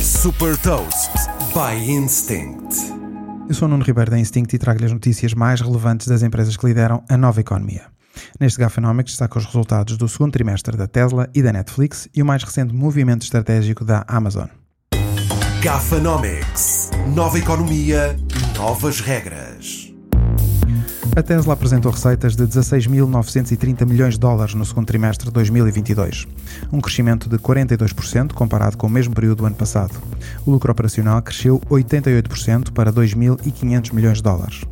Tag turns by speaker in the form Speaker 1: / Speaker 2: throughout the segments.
Speaker 1: Super Toast by Instinct.
Speaker 2: Eu sou o Nuno Ribeiro da Instinct e trago-lhe as notícias mais relevantes das empresas que lideram a nova economia. Neste Gafanomics destaca os resultados do segundo trimestre da Tesla e da Netflix e o mais recente movimento estratégico da Amazon.
Speaker 1: Gafanomics. Nova economia, novas regras.
Speaker 2: A Tesla apresentou receitas de 16.930 milhões de dólares no segundo trimestre de 2022, um crescimento de 42% comparado com o mesmo período do ano passado. O lucro operacional cresceu 88% para 2.500 milhões de dólares.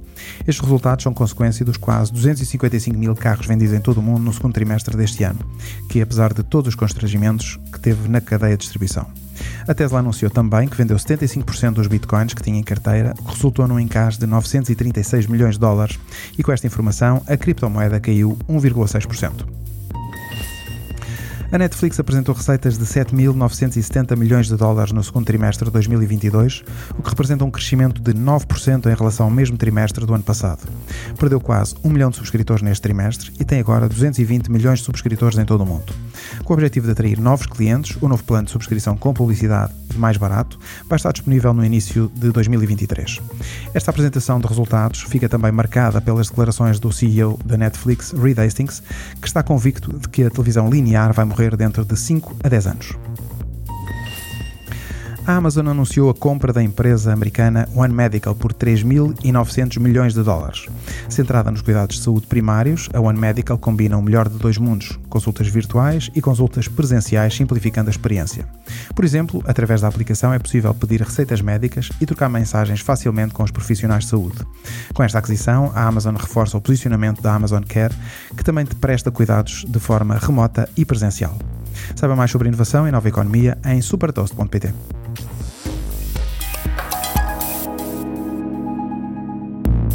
Speaker 2: Estes resultados são consequência dos quase 255 mil carros vendidos em todo o mundo no segundo trimestre deste ano, que apesar de todos os constrangimentos que teve na cadeia de distribuição. A Tesla anunciou também que vendeu 75% dos bitcoins que tinha em carteira, que resultou num encaixe de 936 milhões de dólares, e com esta informação a criptomoeda caiu 1,6%. A Netflix apresentou receitas de 7.970 milhões de dólares no segundo trimestre de 2022, o que representa um crescimento de 9% em relação ao mesmo trimestre do ano passado. Perdeu quase 1 milhão de subscritores neste trimestre e tem agora 220 milhões de subscritores em todo o mundo. Com o objetivo de atrair novos clientes, o novo plano de subscrição com publicidade mais barato vai estar disponível no início de 2023. Esta apresentação de resultados fica também marcada pelas declarações do CEO da Netflix, Reed Hastings, que está convicto de que a televisão linear vai morrer dentro de 5 a 10 anos a Amazon anunciou a compra da empresa americana One Medical por 3.900 milhões de dólares. Centrada nos cuidados de saúde primários, a One Medical combina o melhor de dois mundos, consultas virtuais e consultas presenciais, simplificando a experiência. Por exemplo, através da aplicação é possível pedir receitas médicas e trocar mensagens facilmente com os profissionais de saúde. Com esta aquisição, a Amazon reforça o posicionamento da Amazon Care, que também te presta cuidados de forma remota e presencial. Saiba mais sobre inovação e nova economia em supertoast.pt.